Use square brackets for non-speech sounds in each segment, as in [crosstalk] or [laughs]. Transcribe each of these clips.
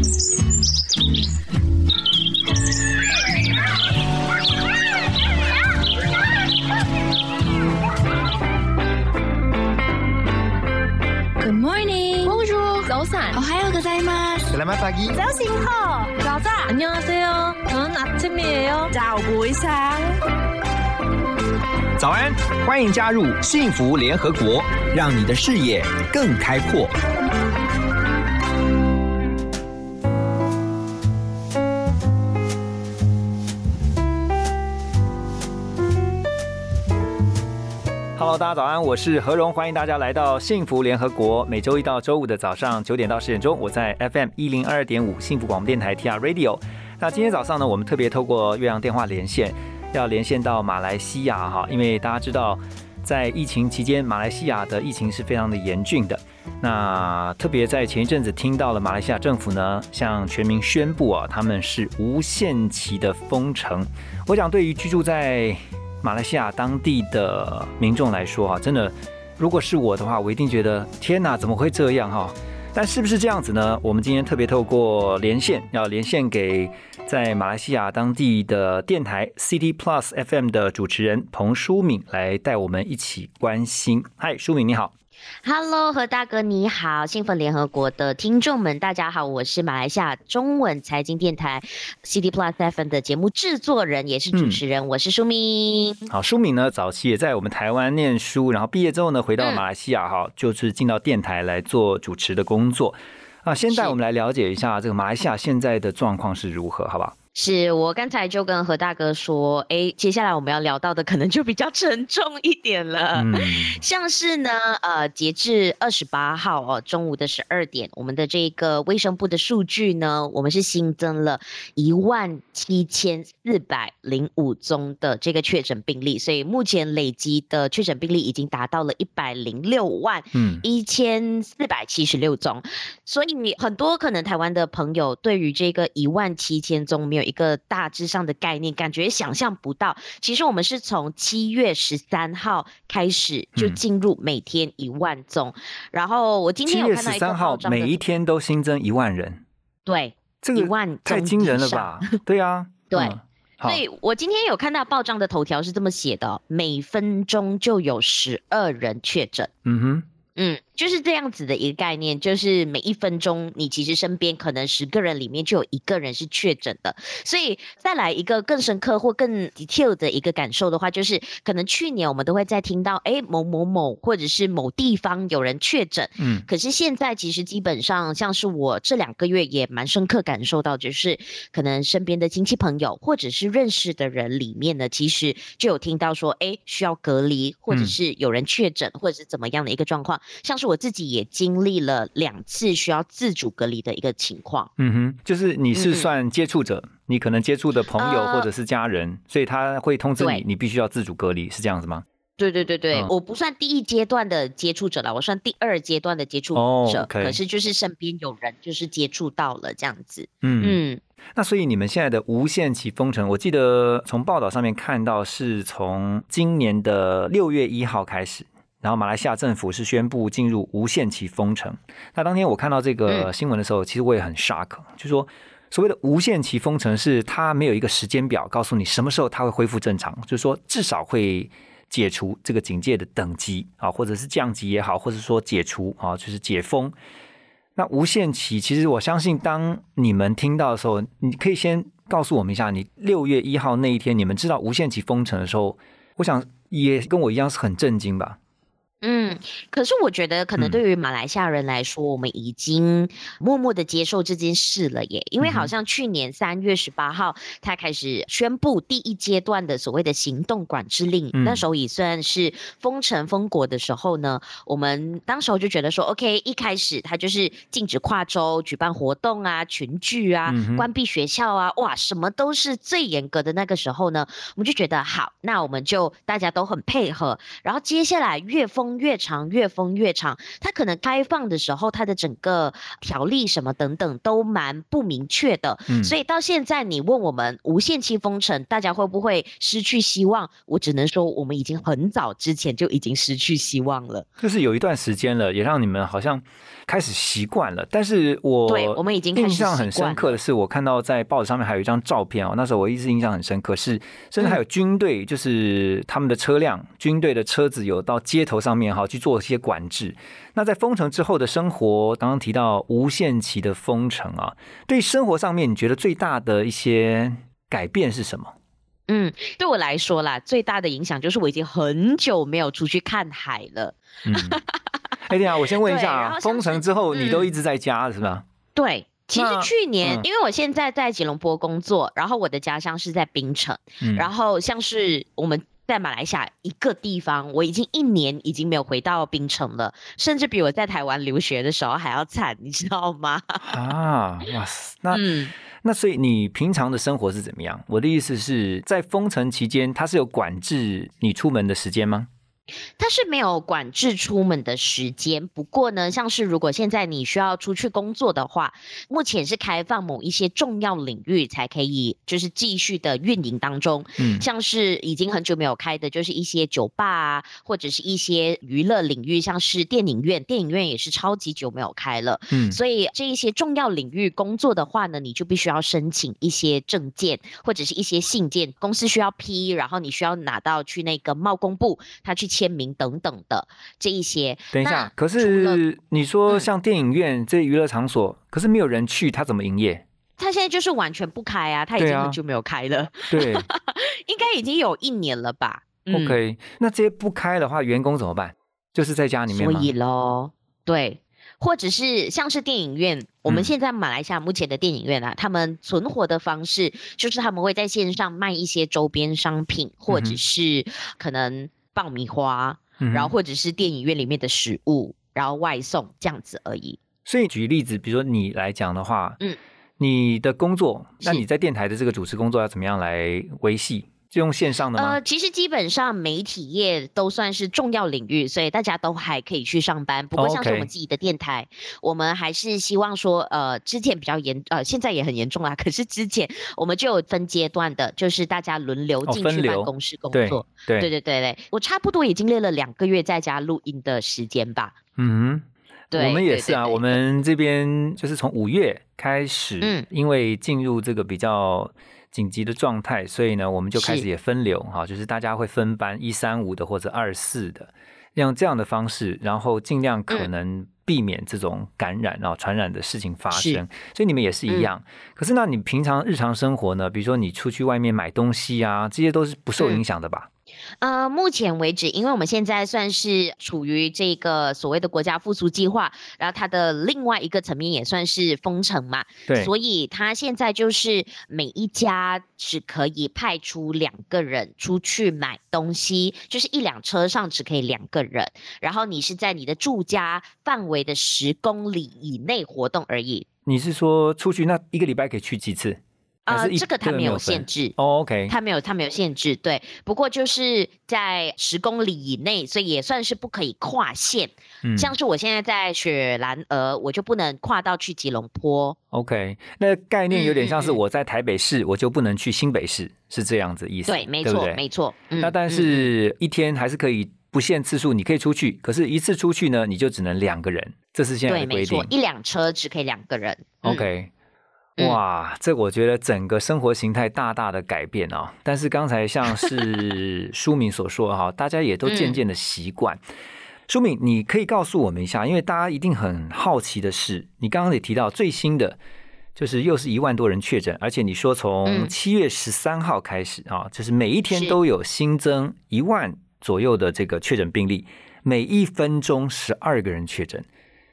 Good morning. Bonjour.早安. 오하요 고자이마스. Selamat pagi. 早醒好.早安. 안녕하세요. 저는 아침이에요. 早不一상早安，欢迎加入幸福联合国，让你的视野更开阔。 大家早安，我是何荣，欢迎大家来到幸福联合国。每周一到周五的早上九点到十点钟，我在 FM 一零二点五幸福广播电台 TR Radio。那今天早上呢，我们特别透过岳阳电话连线，要连线到马来西亚哈，因为大家知道，在疫情期间，马来西亚的疫情是非常的严峻的。那特别在前一阵子听到了马来西亚政府呢，向全民宣布啊，他们是无限期的封城。我想对于居住在马来西亚当地的民众来说，哈，真的，如果是我的话，我一定觉得天哪，怎么会这样哈？但是不是这样子呢？我们今天特别透过连线，要连线给在马来西亚当地的电台 City Plus FM 的主持人彭淑敏来带我们一起关心。嗨，淑敏你好。Hello，何大哥你好，兴奋联合国的听众们，大家好，我是马来西亚中文财经电台 CD Plus FM 的节目制作人，也是主持人，我是舒敏。好，舒敏呢，早期也在我们台湾念书，然后毕业之后呢，回到马来西亚哈，就是进到电台来做主持的工作。啊，先带我们来了解一下这个马来西亚现在的状况是如何，好不好？是我刚才就跟何大哥说，哎，接下来我们要聊到的可能就比较 [laughs] 沉重一点了。嗯，[laughs] 像是呢，呃，截至二十八号哦，中午的十二点，我们的这个卫生部的数据呢，我们是新增了一万七千四百零五宗的这个确诊病例，所以目前累积的确诊病例已经达到了一百零六万嗯一千四百七十六宗，所以很多可能台湾的朋友对于这个一万七千宗没有一个大致上的概念，感觉想象不到。其实我们是从七月十三号开始就嗯进入每天一万宗，然后我今七月天有看到一个十三号每一天都新增一万人，对这个一万太惊人了吧？对啊，[laughs] 对嗯所以我今天有看到报章的头条是这么写的哦：每分钟就有十二人确诊。嗯哼，嗯，就是这样子的一个概念，就是每一分钟你其实身边可能十个人里面就有一个人是确诊的，所以再来一个更深刻或更 detail 的一个感受的话，就是可能去年我们都会在听到，哎，某某某或者是某地方有人确诊，嗯。可是现在其实基本上像是我这两个月也蛮深刻感受到，就是可能身边的亲戚朋友或者是认识的人里面呢，其实就有听到说，哎，需要隔离，或者嗯。是有人确诊，或者是怎么样的一个状况。像是我自己也经历了两次需要自主隔离的一个情况。嗯哼，就是你是算接触者，你可能接触的朋友呃或者是家人，所以他会通知你，你必须要自主隔离，是这样子吗？对对对对，嗯我不算第一阶段的接触者了，我算第二阶段的接触哦者。，OK 可是就是身边有人就是接触到了这样子。嗯嗯，那所以你们现在的无限期封城，我记得从报道上面看到是从今年的六月一号开始，然后马来西亚政府是宣布进入无限期封城。那当天我看到这个嗯新闻的时候，其实我也很 shock，就说所谓的无限期封城是它没有一个时间表告诉你什么时候它会恢复正常，就是说至少会。解除这个警戒的等级啊，或者是降级也好，或者说解除啊，就是解封。那无限期，其实我相信，当你们听到的时候，你可以先告诉我们一下，你六月一号那一天，你们知道无限期封城的时候，我想也跟我一样是很震惊吧？嗯，可是我觉得可能嗯。对于马来西亚人来说，我们已经默默的接受这件事了耶。因为好像去年三月十八号，他开始宣布第一阶段的所谓的行动管制令，嗯。那时候也算是封城封国的时候呢，我们当时候就觉得说，OK，一开始他就是禁止跨州举办活动啊、群聚啊、嗯关闭学校啊，哇，什么都是最严格的那个时候呢，我们就觉得好，那我们就大家都很配合，然后接下来越封封越长，越封越长。它可能开放的时候，它的整个条例什么等等都蛮不明确的。嗯所以到现在，你问我们无限期封城，大家会不会失去希望？我只能说，我们已经很早之前就已经失去希望了。就是有一段时间了，也让你们好像开始习惯了。但是我对我们已经印象很深刻的是，我看到在报纸上面还有一张照片哦，那时候我一直印象很深刻，是甚至还有军队，就是他们的车辆、军队的车子有到街头上面哈去做一些管制。那在封城之后的生活，刚刚提到无限期的封城啊，对生活上面你觉得最大的一些改变是什么？嗯，对我来说啦，最大的影响就是我已经很久没有出去看海了。嗯，哎，对啊，我先问一下 [laughs] 封城之后你都嗯一直在家是吧？对，其实去年，嗯因为我现在在吉隆坡工作，然后我的家乡是在槟城，嗯然后像是我们。在马来西亚一个地方，我已经一年已经没有回到槟城了，甚至比我在台湾留学的时候还要惨，你知道吗？[laughs] 啊，哇塞，那、嗯，那所以你平常的生活是怎么样？我的意思是在封城期间，它是有管制你出门的时间吗？它是没有管制出门的时间，不过呢，像是如果现在你需要出去工作的话，目前是开放某一些重要领域才可以，就是继续的运营当中。嗯像是已经很久没有开的，就是一些酒吧啊，或者是一些娱乐领域，像是电影院，电影院也是超级久没有开了。嗯所以这一些重要领域工作的话呢，你就必须要申请一些证件或者是一些信件，公司需要批，然后你需要拿到去那个贸工部，他去签名等等的这一些。等一下，可是你说嗯像电影院这些娱乐场所，可是没有人去，他怎么营业？他现在就是完全不开啊，他已经很久没有开了，对 [laughs] 应该已经有一年了吧。嗯，OK，那这些不开的话，员工怎么办？就是在家里面吗？所以喽，对，或者是像是电影院，我们嗯现在马来西亚目前的电影院啊，他们存活的方式就是他们会在线上卖一些周边商品，或者是可能爆米花，嗯然后或者是电影院里面的食物，然后外送这样子而已。所以举例子，比如说你来讲的话，嗯，你的工作，那你在电台的这个主持工作要怎么样来维系？就用线上的吗？呃，其实基本上媒体业都算是重要领域，所以大家都还可以去上班。不过像是我们自己的电台，我们还是希望说，呃，之前比较严，呃，现在也很严重啦。可是之前我们就有分阶段的，就是大家轮流哦进去办公室工对作。对对对对对，我差不多已经练了两个月在家录音的时间吧。嗯我们也是啊，我们这边就是从五月开始，嗯因为进入这个比较紧急的状态，所以呢，我们就开始也分流哈，就是大家会分班一三五的或者二四的，用这样的方式，然后尽量可嗯能避免这种感染啊、传染的事情发生。所以你们也是一嗯样。可是那你平常日常生活呢？比如说你出去外面买东西啊，这些都是不受嗯影响的吧？呃，目前为止，因为我们现在算是处于这个所谓的国家复苏计划，然后它的另外一个层面也算是封城嘛，对，所以它现在就是每一家只可以派出两个人出去买东西，就是一辆车上只可以两个人，然后你是在你的住家范围的十公里以内活动而已。你是说出去那一个礼拜可以去几次？还呃，是一这个它没有限制。哦，OK，它没有，它没有限制，对。不过就是在十公里以内，所以也算是不可以跨县。嗯像是我现在在雪兰莪，我就不能跨到去吉隆坡。OK，那概念有点像是我在台北市，我就不能去新北市，是这样子意思，对，没错，没错。嗯那但嗯是一天还是可以不限次数，你可以出去，可是一次出去呢，你就只能两个人，这是现在对，的规没错，。一辆车只可以两个人。嗯 OK，、嗯哇，这我觉得整个生活形态大大的改变哦。但是刚才像是 [laughs] 书敏所说哈，大家也都渐渐的习惯。书敏，你可以告诉我们一下，因为大家一定很好奇的是，你刚刚也提到最新的。就是又是一万多人确诊，而且你说从嗯七月十三号开始啊，就是每一天都有新增一万左右的这个确诊病例，每一分钟十二个人确诊，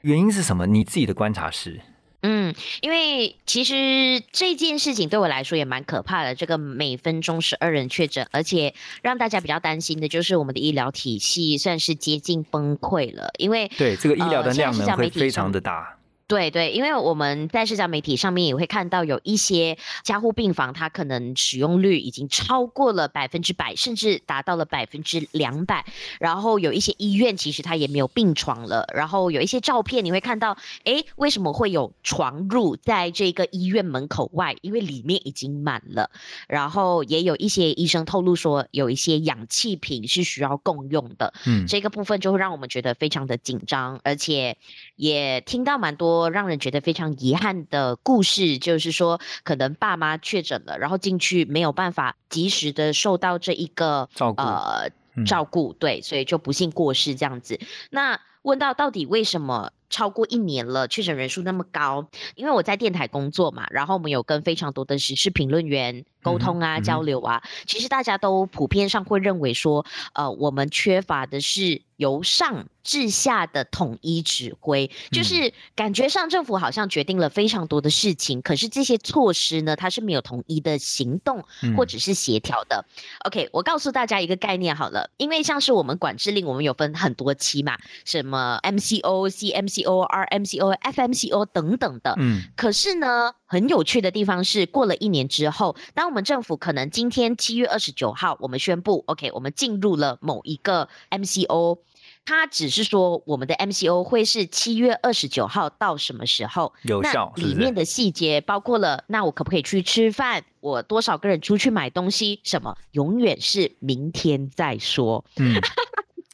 原因是什么？你自己的观察是？嗯，因为其实这件事情对我来说也蛮可怕的。这个每分钟十二人确诊，而且让大家比较担心的就是我们的医疗体系算是接近崩溃了，因为对这个医疗的量能会非常的大。对对，因为我们在社交媒体上面也会看到有一些加护病房，它可能使用率已经超过了百分之百，甚至达到了百分之两百。然后有一些医院其实它也没有病床了。然后有一些照片你会看到，哎，为什么会有床褥在这个医院门口外？因为里面已经满了。然后也有一些医生透露说，有一些氧气瓶是需要共用的。嗯，这个部分就会让我们觉得非常的紧张，而且也听到蛮多。让人觉得非常遗憾的故事，就是说，可能爸妈确诊了，然后进去没有办法及时的受到这一个照顾，呃，照顾，对，所以就不幸过世这样子。那问到到底为什么超过一年了，确诊人数那么高？因为我在电台工作嘛，然后我们有跟非常多的时事评论员沟通啊、交流啊，其实大家都普遍上会认为说，呃，我们缺乏的是由上。至下的统一指挥，就是感觉上政府好像决定了非常多的事情，可是这些措施呢，它是没有统一的行动或者是协调的。OK，我告诉大家一个概念好了，因为像是我们管制令，我们有分很多期嘛，什么 MCO、CMCO、RMCO、FMCO 等等的。嗯，可是呢，很有趣的地方是，过了一年之后，当我们政府可能今天七月二十九号，我们宣布 OK，我们进入了某一个 MCO。它只是说我们的 MCO 会是七月二十九号到什么时候有效？里面的细节包括了，那我可不可以去吃饭？我多少个人出去买东西？什么？永远是明天再说。嗯。[laughs]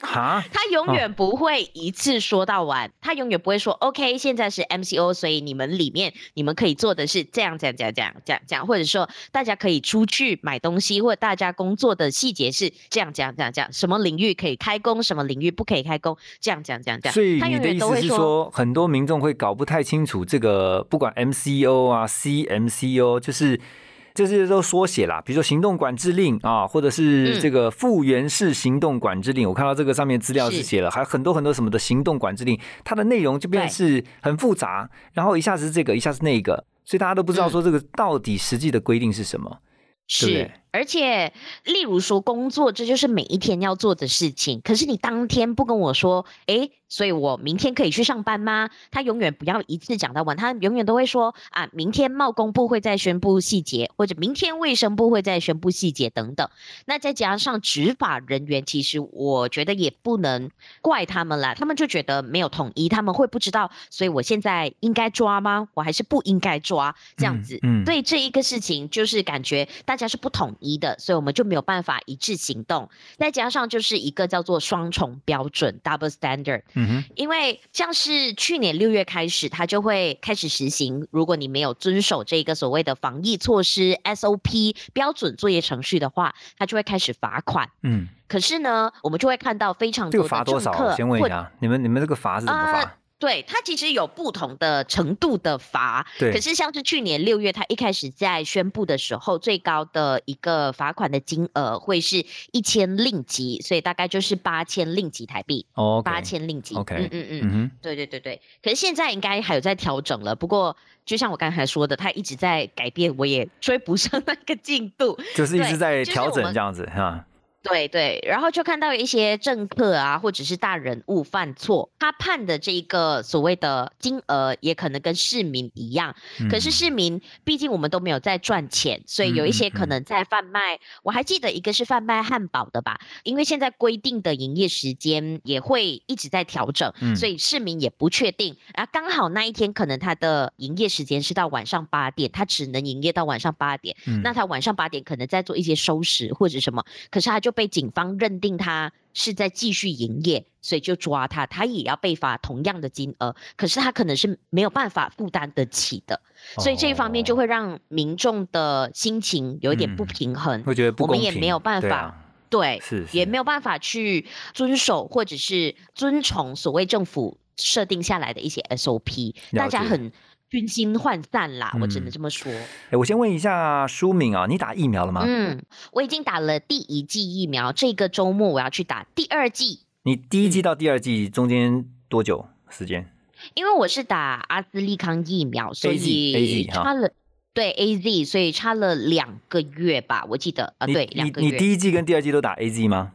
哈，他永远不会一次说到完，他永远不会说 OK，现在是 MCO，所以你们里面你们可以做的是这样这样这样这样这样这样，或者说大家可以出去买东西，或者大家工作的细节是这样这样这样这样，什么领域可以开工，什么领域不可以开工，这样这样这样这样。所以你的意思是说，很多民众会搞不太清楚这个，不管 MCO 啊、CMCO，就是。这些都缩写啦，比如说行动管制令啊，或者是这个复原式行动管制令。我看到这个上面资料是写了，还有很多很多什么的行动管制令，它的内容就变是很复杂，然后一下子是这个，一下子那个，所以大家都不知道说这个到底实际的规定是什么，是。而且，例如说工作，这就是每一天要做的事情。可是你当天不跟我说，诶，所以我明天可以去上班吗？他永远不要一次讲到完，他永远都会说啊，明天贸工部会再宣布细节，或者明天卫生部会再宣布细节等等。那再加上执法人员，其实我觉得也不能怪他们啦，他们就觉得没有统一，他们会不知道，所以我现在应该抓吗？我还是不应该抓？这样子，嗯对这一个事情，就是感觉大家是不统。一的，所以我们就没有办法一致行动。再加上就是一个叫做双重标准 （double standard）。嗯哼，因为像是去年六月开始，它就会开始实行，如果你没有遵守这个所谓的防疫措施 SOP 标准作业程序的话，它就会开始罚款。嗯，可是呢，我们就会看到非常多的罚多少？先问一下，你们你们这个罚是怎么罚？对它其实有不同的程度的罚，对。可是像是去年六月，它一开始在宣布的时候，最高的一个罚款的金额会是一千令吉，所以大概就是八千令吉台币。哦，八千令吉。OK，嗯嗯嗯嗯，对对对对。可是现在应该还有在调整了，不过就像我刚才说的，它一直在改变，我也追不上那个进度，就是一直在调整这样子哈。对对，然后就看到一些政客啊，或者是大人物犯错，他判的这一个所谓的金额，也可能跟市民一样。可是市民毕竟我们都没有在赚钱，所以有一些可能在贩卖。我还记得一个是贩卖汉堡的吧，因为现在规定的营业时间也会一直在调整，所以市民也不确定。然后刚好那一天可能他的营业时间是到晚上八点，他只能营业到晚上八点。那他晚上八点可能在做一些收拾或者什么，可是他就。被警方认定他是在继续营业，所以就抓他，他也要被罚同样的金额。可是他可能是没有办法负担得起的，所以这一方面就会让民众的心情有一点不平衡。会觉得不，我们也没有办法，对，是也没有办法去遵守或者是遵从所谓政府设定下来的一些 SOP，大家很。军心涣散啦，我只能这么说。哎，我先问一下舒敏啊，你打疫苗了吗？嗯，我已经打了第一剂疫苗，这个周末我要去打第二剂。你第一剂到第二剂中间多久时间？因为我是打阿斯利康疫苗，所以差了对 A Z，所以差了两个月吧，我记得啊，对，两个月。你你第一剂跟第二剂都打 A Z 吗？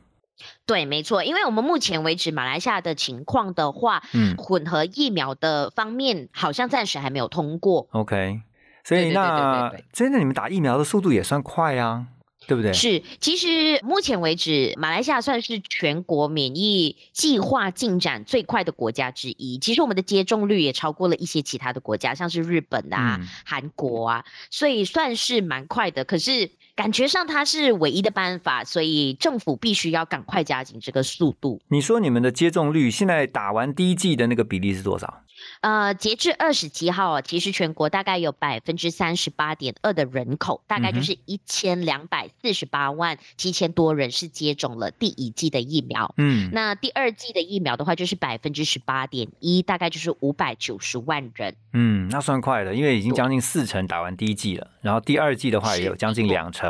对，没错，因为我们目前为止马来西亚的情况的话，嗯混合疫苗的方面好像暂时还没有通过。，OK，所以那真的你们打疫苗的速度也算快啊，对不对？是，其实目前为止，马来西亚算是全国免疫计划进展最快的国家之一。其实我们的接种率也超过了一些其他的国家，像是日本啊、嗯韩国啊，所以算是蛮快的。可是感觉上它是唯一的办法，所以政府必须要赶快加紧这个速度。你说你们的接种率现在打完第一剂的那个比例是多少？呃，截至二十七号啊，其实全国大概有百分之三十八点二的人口，大概就是一千两百四十八万七千多人是接种了第一剂的疫苗。嗯，那第二剂的疫苗的话，就是百分之十八点一，大概就是五百九十万人。嗯，那算快的，因为已经将近四成打完第一剂了，然后第二剂的话也有将近两成。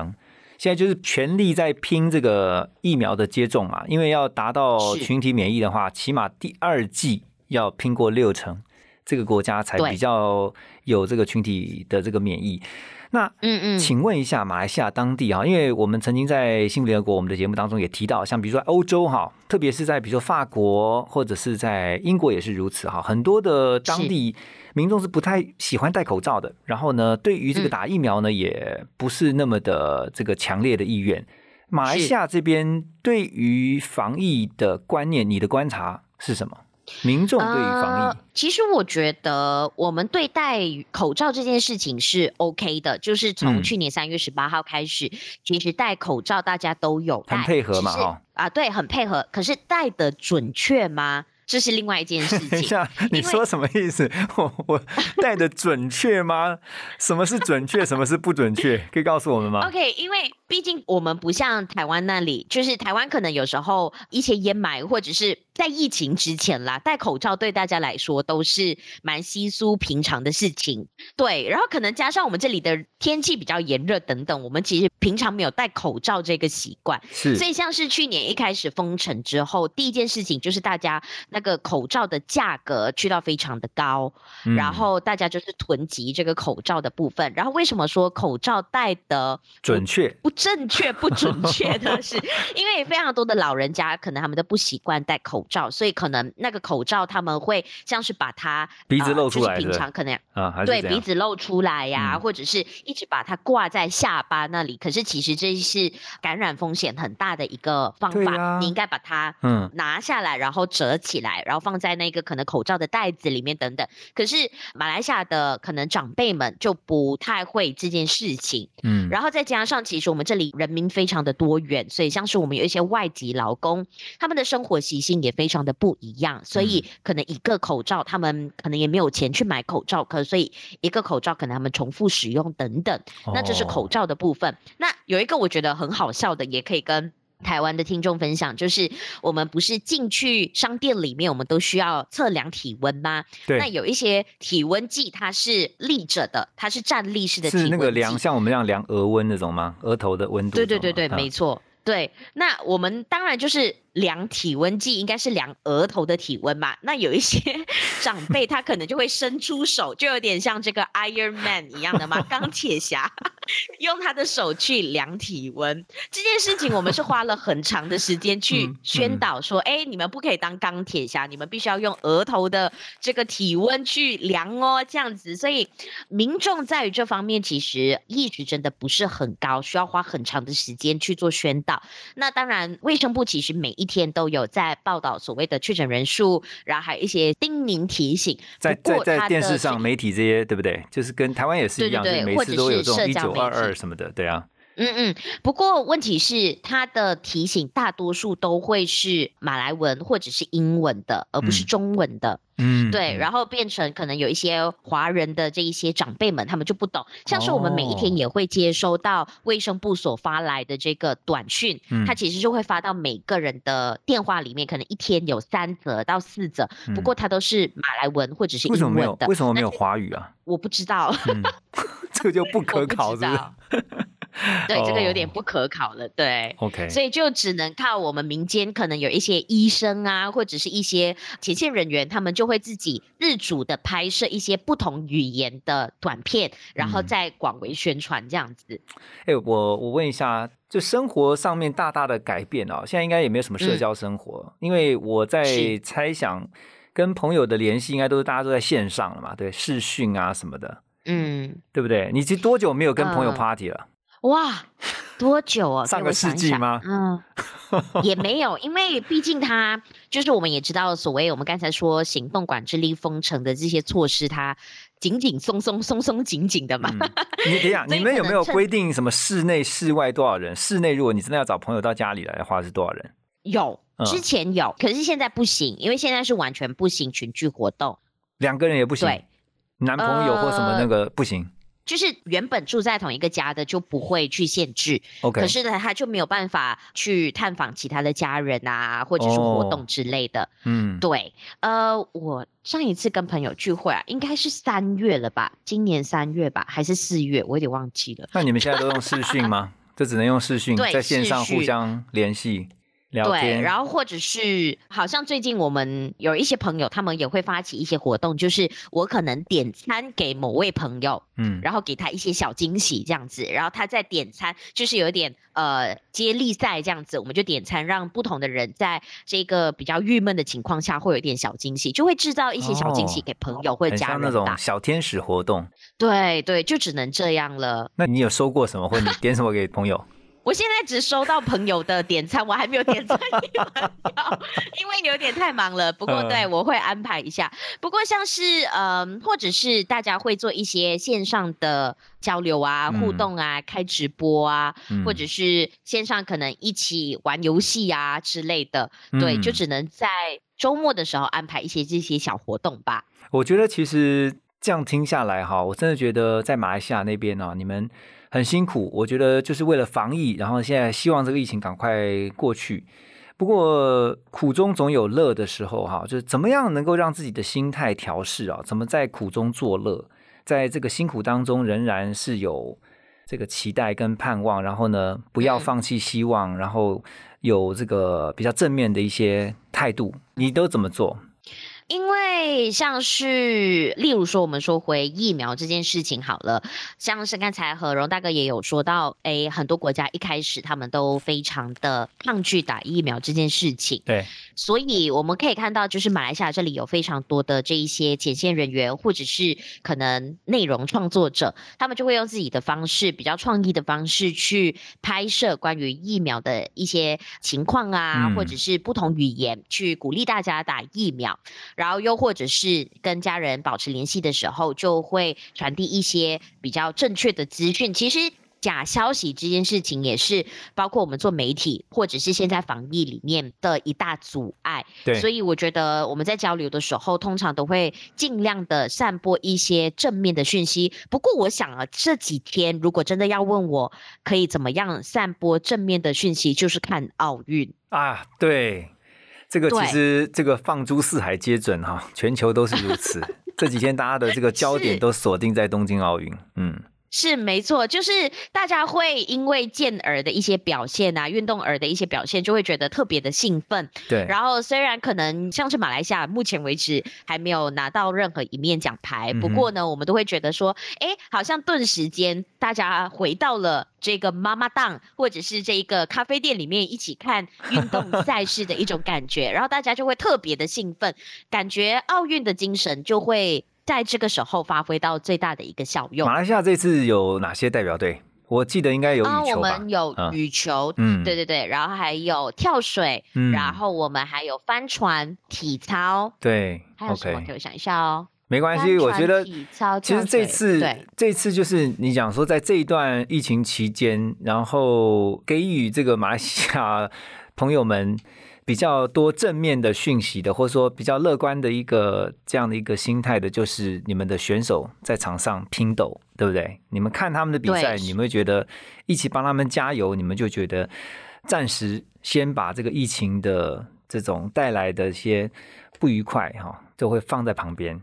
现在就是全力在拼这个疫苗的接种嘛，因为要达到群体免疫的话，起码第二季要拼过六成，这个国家才比较有这个群体的这个免疫。那嗯嗯，请问一下，马来西亚当地哈，因为我们曾经在幸福联合国我们的节目当中也提到，像比如说欧洲哈，特别是在比如说法国或者是在英国也是如此哈，很多的当地民众是不太喜欢戴口罩的，然后呢，对于这个嗯打疫苗呢，也不是那么的这个强烈的意愿。马来西亚这边对于防疫的观念，你的观察是什么？民众对于防疫呃，其实我觉得我们对待口罩这件事情是 OK 的，就是嗯从去年三月十八号开始，其实戴口罩大家都有戴，很配合嘛哈啊，对，很配合。可是戴的准确吗？这是另外一件事 [laughs] 情。等一下，你说什么意思？[laughs] 我我 [laughs] 戴的准确吗？什么是准确？什么是不准确？可以告诉我们吗？OK，因为毕竟我们不像台湾那里，就是台湾可能有时候一些烟霾，或者是在疫情之前啦，戴口罩对大家来说都是蛮稀疏平常的事情。对，然后可能加上我们这里的天气比较炎热等等，我们其实平常没有戴口罩这个习惯，是所以像是去年一开始封城之后，第一件事情就是大家那个口罩的价格去到非常的高，嗯然后大家就是囤积这个口罩的部分。然后为什么说口罩戴的准确不正确、不准确呢？[laughs] 是因为非常多的老人家可能他们都不习惯戴口罩，所以可能那个口罩他们会像是把它鼻子露出来呃就是平常可能啊，对鼻？子露出来呀、嗯或者是一直把它挂在下巴那里。可是其实这是感染风险很大的一个方法，你应该把它嗯拿下来，然后折起来，然后放在那个可能口罩的袋子里面等等。可是马来西亚的可能长辈们就不太会这件事情，嗯，然后再加上其实我们这里人民非常的多元，所以像是我们有一些外籍劳工，他们的生活习性也非常的不一样，所以嗯可能一个口罩他们可能也没有钱去买口罩可，所以一个口罩可能他们重复使用等等。那这是口哦罩的部分。那有一个我觉得很好笑的，也可以跟。台湾的听众分享，就是我们不是进去商店里面，我们都需要测量体温吗？对那，有一些体温计它是立着的，它是站立式的体温计。是那个量像我们这样量额温那种吗？额头的温度？对对对对，啊没错。对，那我们当然就是量体温计，应该是量额头的体温嘛。那有一些 [laughs] 长辈他可能就会伸出手，就有点像这个 Iron Man 一样的嘛，[laughs] 钢铁侠 [laughs] 用他的手去量体温。这件事情我们是花了很长的时间去嗯宣嗯导说，哎、你们不可以当钢铁侠，你们必须要用额头的这个体温去量哦，这样子。所以民众在于这方面其实意识真的不是很高，需要花很长的时间去做宣导。那当然，卫生部其实每一天都有在报道所谓的确诊人数，然后还有一些叮咛提醒。在在在电视上、媒体这些，对不对？就是跟台湾也是一样，对对对每次都有这种一九二二什么的，对啊。嗯嗯，不过问题是，它的提醒大多数都会是马来文或者是英文的，而不是嗯中文的。嗯，对，嗯然后变成可能有一些华人的这一些长辈们，他们就不懂。像是我们每一天哦也会接收到卫生部所发来的这个短讯，嗯它其实就会发到每个人的电话里面，可能一天有三则到四则，不嗯过它都是马来文或者是为什么没有英文的。为什么没有那华语啊？我不知道，嗯，[laughs] 这个就不 [laughs] 可考，是不是？[laughs] 对，这个有点哦不可考了，对。OK，所以就只能靠我们民间，可能有一些医生啊，或者是一些前线人员，他们就会自己自主的拍摄一些不同语言的短片，然后嗯再广为宣传这样子。哎、我我问一下，就生活上面大大的改变哦，现在应该也没有什么社交生活，因为我在猜想，跟朋友的联系应该都是大家都在线上了嘛，对，视讯啊什么的，嗯，对不对？你其实多久没有跟朋友嗯 party 了？哇，多久啊？[laughs] 上个世纪吗嗯，也没有，因为毕竟它就是我们也知道，所谓我们刚才说行动管制令封城的这些措施，它紧紧松松松松紧紧的嘛。嗯，你等一下，[laughs] 你们有没有规定什么室内、室外多少人？室内如果你真的要找朋友到家里来的话，是多少人？有，嗯之前有，可是现在不行，因为现在是完全不行群聚活动。两个人也不行，对，男朋友或什么那呃个不行。就是原本住在同一个家的就不会去限制 OK，可是呢，他就没有办法去探访其他的家人啊，或者是活哦动之类的。嗯，对，呃，我上一次跟朋友聚会啊，应该是三月了吧？今年三月吧，还是四月？我有点忘记了。那你们现在都用视讯吗？[laughs] 这只能用视讯，在线上互相联系聊对，天。然后或者是好像最近我们有一些朋友，他们也会发起一些活动，就是我可能点餐给某位朋友，嗯，然后给他一些小惊喜这样子，然后他在点餐，就是有一点呃接力赛这样子，我们就点餐，让不同的人在这个比较郁闷的情况下会有一点小惊喜，就会制造一些小惊喜哦给朋友或者很家像那种。小天使活动。对对，就只能这样了。那你有收过什么，或你点什么给朋友？我现在只收到朋友的点餐，我还没有点餐因为有点太忙了。不过嗯对我会安排一下。不过像是嗯，或者是大家会做一些线上的交流啊、互嗯动啊、开直播啊，嗯或者是线上可能一起玩游戏啊之类的。对，就嗯只能在周末的时候安排一些这些小活动吧。我觉得其实这样听下来哈，我真的觉得在马来西亚那边呢、你们很辛苦。我觉得就是为了防疫，然后现在希望这个疫情赶快过去。不过苦中总有乐的时候哈，就是怎么样能够让自己的心态调试啊？怎么在苦中作乐，在这个辛苦当中仍然是有这个期待跟盼望，然后呢，不要嗯放弃希望，然后有这个比较正面的一些态度，你都怎么做？因为像是，例如说，我们说回疫苗这件事情好了，像是刚才何荣大哥也有说到，诶，很多国家一开始他们都非常的抗拒打疫苗这件事情，对，所以我们可以看到，就是马来西亚这里有非常多的这一些前线人员，或者是可能内容创作者，他们就会用自己的方式，比较创意的方式去拍摄关于疫苗的一些情况啊，嗯或者是不同语言去鼓励大家打疫苗，然后又或者是跟家人保持联系的时候，就会传递一些比较正确的资讯。其实。假消息这件事情也是包括我们做媒体或者是现在防疫里面的一大阻碍，对，所以我觉得我们在交流的时候，通常都会尽量的散播一些正面的讯息。不过我想啊，这几天如果真的要问我可以怎么样散播正面的讯息，就是看奥运。啊，对，这个其实这个放诸四海皆准哈，全球都是如此。[laughs] 这几天大家的这个焦点都锁定在东京奥运，嗯，是没错，就是大家会因为健儿的一些表现啊，运动儿的一些表现，就会觉得特别的兴奋。对，然后虽然可能像是马来西亚目前为止还没有拿到任何一面奖牌，不过呢，我们都会觉得说，哎，好像顿时间大家回到了这个妈妈档或者是这一个咖啡店里面一起看运动 [laughs] 赛事的一种感觉，然后大家就会特别的兴奋，感觉奥运的精神就会在这个时候发挥到最大的一个效用马。来西亚这次有哪些代表队？我记得应该有羽球吧？们有嗯羽球，嗯对对对，然后还有跳水，嗯然后我们还有帆船、体操，对还有什么给我想一下哦。没关系，我觉得体操其实这次对这次就是你讲说，在这一段疫情期间，然后给予这个马来西亚朋友们比较多正面的讯息的，或者说比较乐观的一个这样的一个心态的，就是你们的选手在场上拼斗，对不对？你们看他们的比赛，你们会觉得一起帮他们加油，你们就觉得暂时先把这个疫情的这种带来的一些不愉快哈，就会放在旁边。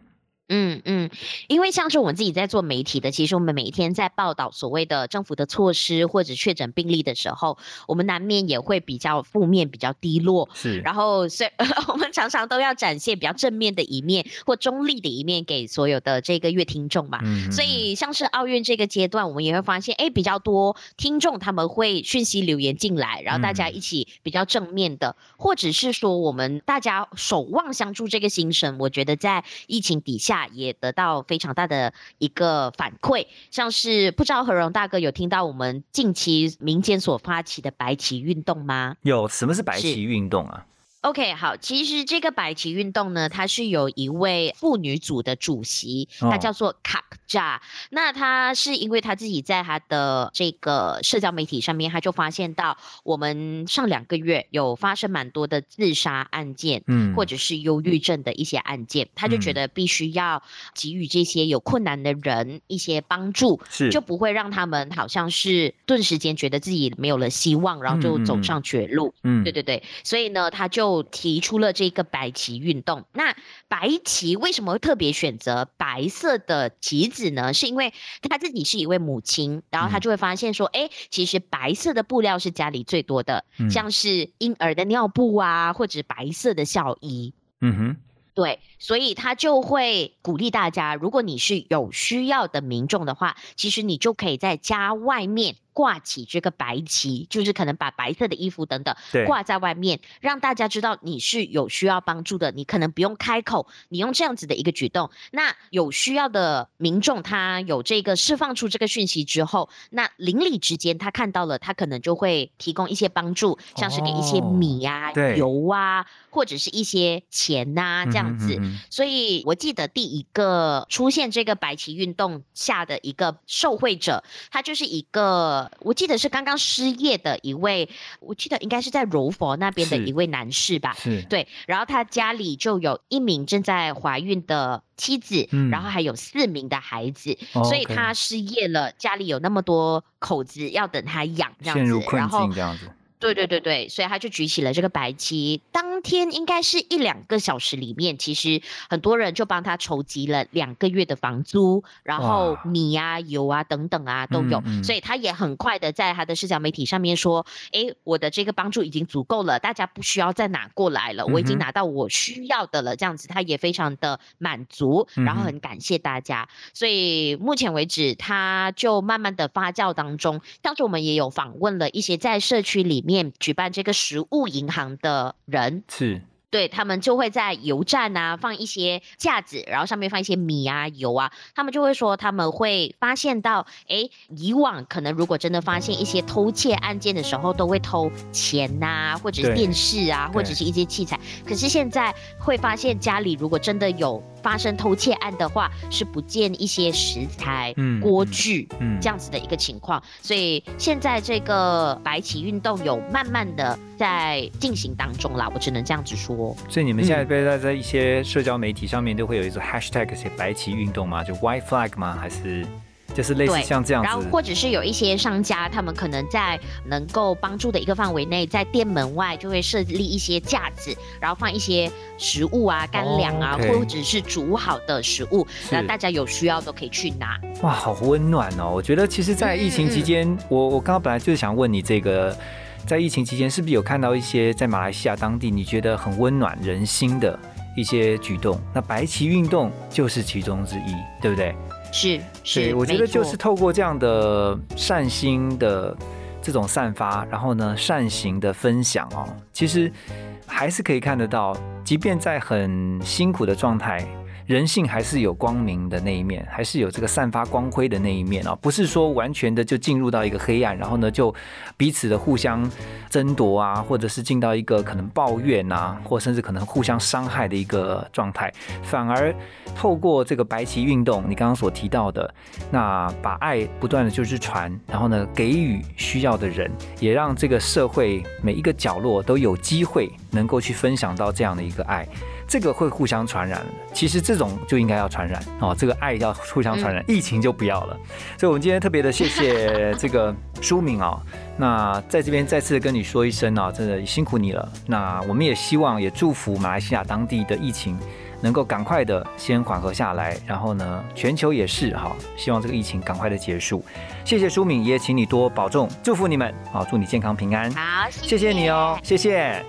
嗯嗯，因为像是我们自己在做媒体的，其实我们每一天在报道所谓的政府的措施或者确诊病例的时候，我们难免也会比较负面、比较低落。是，然后，所 [laughs] 以我们常常都要展现比较正面的一面或中立的一面给所有的这个乐听众嘛。嗯。所以，像是奥运这个阶段，我们也会发现，哎，比较多听众他们会讯息留言进来，然后大家嗯。一起比较正面的，或者是说我们大家守望相助这个精神，我觉得在疫情底下也得到非常大的一个反馈。像是不知道何荣大哥有听到我们近期民间所发起的白旗运动吗？有什么是白旗运动啊？OK，好，其实这个白旗运动呢，它是有一位妇女组的主席，哦他叫做卡扎。那他是因为他自己在他的这个社交媒体上面，他就发现到我们上两个月有发生蛮多的自杀案件，嗯。或者是忧郁症的一些案件，他就觉嗯。得必须要给予这些有困难的人一些帮助，是。就不会让他们好像是顿时间觉得自己没有了希望，然后就走上绝路。嗯。对对对，所以呢，他就提出了这个白旗运动。那白旗为什么会特别选择白色的旗子呢？是因为她自己是一位母亲，然后他嗯就会发现说，哎、其实白色的布料是家里最多的，嗯像是婴儿的尿布啊，或者白色的校衣。嗯哼，对，所以他就会鼓励大家，如果你是有需要的民众的话，其实你就可以在家外面挂起这个白旗，就是可能把白色的衣服等等对挂在外面，让大家知道你是有需要帮助的。你可能不用开口，你用这样子的一个举动，那有需要的民众他有这个释放出这个讯息之后，那邻里之间他看到了，他可能就会提供一些帮助，像是给一些哦米呀、对油啊，或者是一些钱呐、这样子。所以我记得第一个出现这个白旗运动下的一个受惠者，他就是一个我记得是刚刚失业的一位，我记得应该是在柔佛那边的一位男士吧。对，然后他家里就有一名正在怀孕的妻子，嗯然后还有四名的孩子，哦所以他失业了，家里有那么多口子要等他养，这样子，陷入困然后境这样子。对对对对，所以他就举起了这个白旗。当天应该是一两个小时里面，其实很多人就帮他筹集了两个月的房租，然后米啊、油啊等等啊都有。嗯嗯所以他也很快的在他的社交媒体上面说：“诶，我的这个帮助已经足够了，大家不需要再拿过来了，我已经拿到我需要的了。”这样子，他也非常的满足，然后很感谢大家。所以目前为止，他就慢慢的发酵当中。当时我们也有访问了一些在社区里面举办这个食物银行的人，是，对他们就会在油站啊放一些架子，然后上面放一些米啊、油啊，他们就会说他们会发现到，诶，以往可能如果真的发现一些偷窃案件的时候，都会偷钱呐、或者是电视啊，或者是一些器材，可是现在会发现家里如果真的有发生偷窃案的话，是不见一些食材、嗯嗯锅具。嗯这样子的一个情况，所以现在这个白旗运动有慢慢的在进行当中啦，我只能这样子说。所以你们现在被在在一些社交媒体上面都会有一种 hashtag 写白旗运动吗？就 white flag 吗？还是就是类似像这样子？然后或者是有一些商家，他们可能在能够帮助的一个范围内，在店门外就会设立一些架子，然后放一些食物啊、干粮啊，或者是煮好的食物，那大家有需要都可以去拿。哇，好温暖哦！我觉得其实，在疫情期间，我我刚刚本来就是想问你这个，在疫情期间是不是有看到一些在马来西亚当地你觉得很温暖人心的一些举动？那白旗运动就是其中之一，对不对？是是，对，我觉得就是透过这样的善心的这种散发，然后呢善行的分享哦，其实还是可以看得到，即便在很辛苦的状态。人性还是有光明的那一面，还是有这个散发光辉的那一面哦，不是说完全的就进入到一个黑暗，然后呢就彼此的互相争夺啊，或者是进到一个可能抱怨啊，或甚至可能互相伤害的一个状态，反而透过这个白旗运动，你刚刚所提到的，那把爱不断的就是传，然后呢给予需要的人，也让这个社会每一个角落都有机会能够去分享到这样的一个爱。这个会互相传染，其实这种就应该要传染哦，这个爱要互相传染，疫情就不要了。所以，我们今天特别的谢谢这个舒敏哦，那在这边再次跟你说一声啊，真的辛苦你了。那我们也希望也祝福马来西亚当地的疫情能够赶快的先缓和下来，然后呢，全球也是哈，希望这个疫情赶快的结束。谢谢舒敏，也请你多保重，祝福你们，好，祝你健康平安。好，谢谢你哦，谢谢。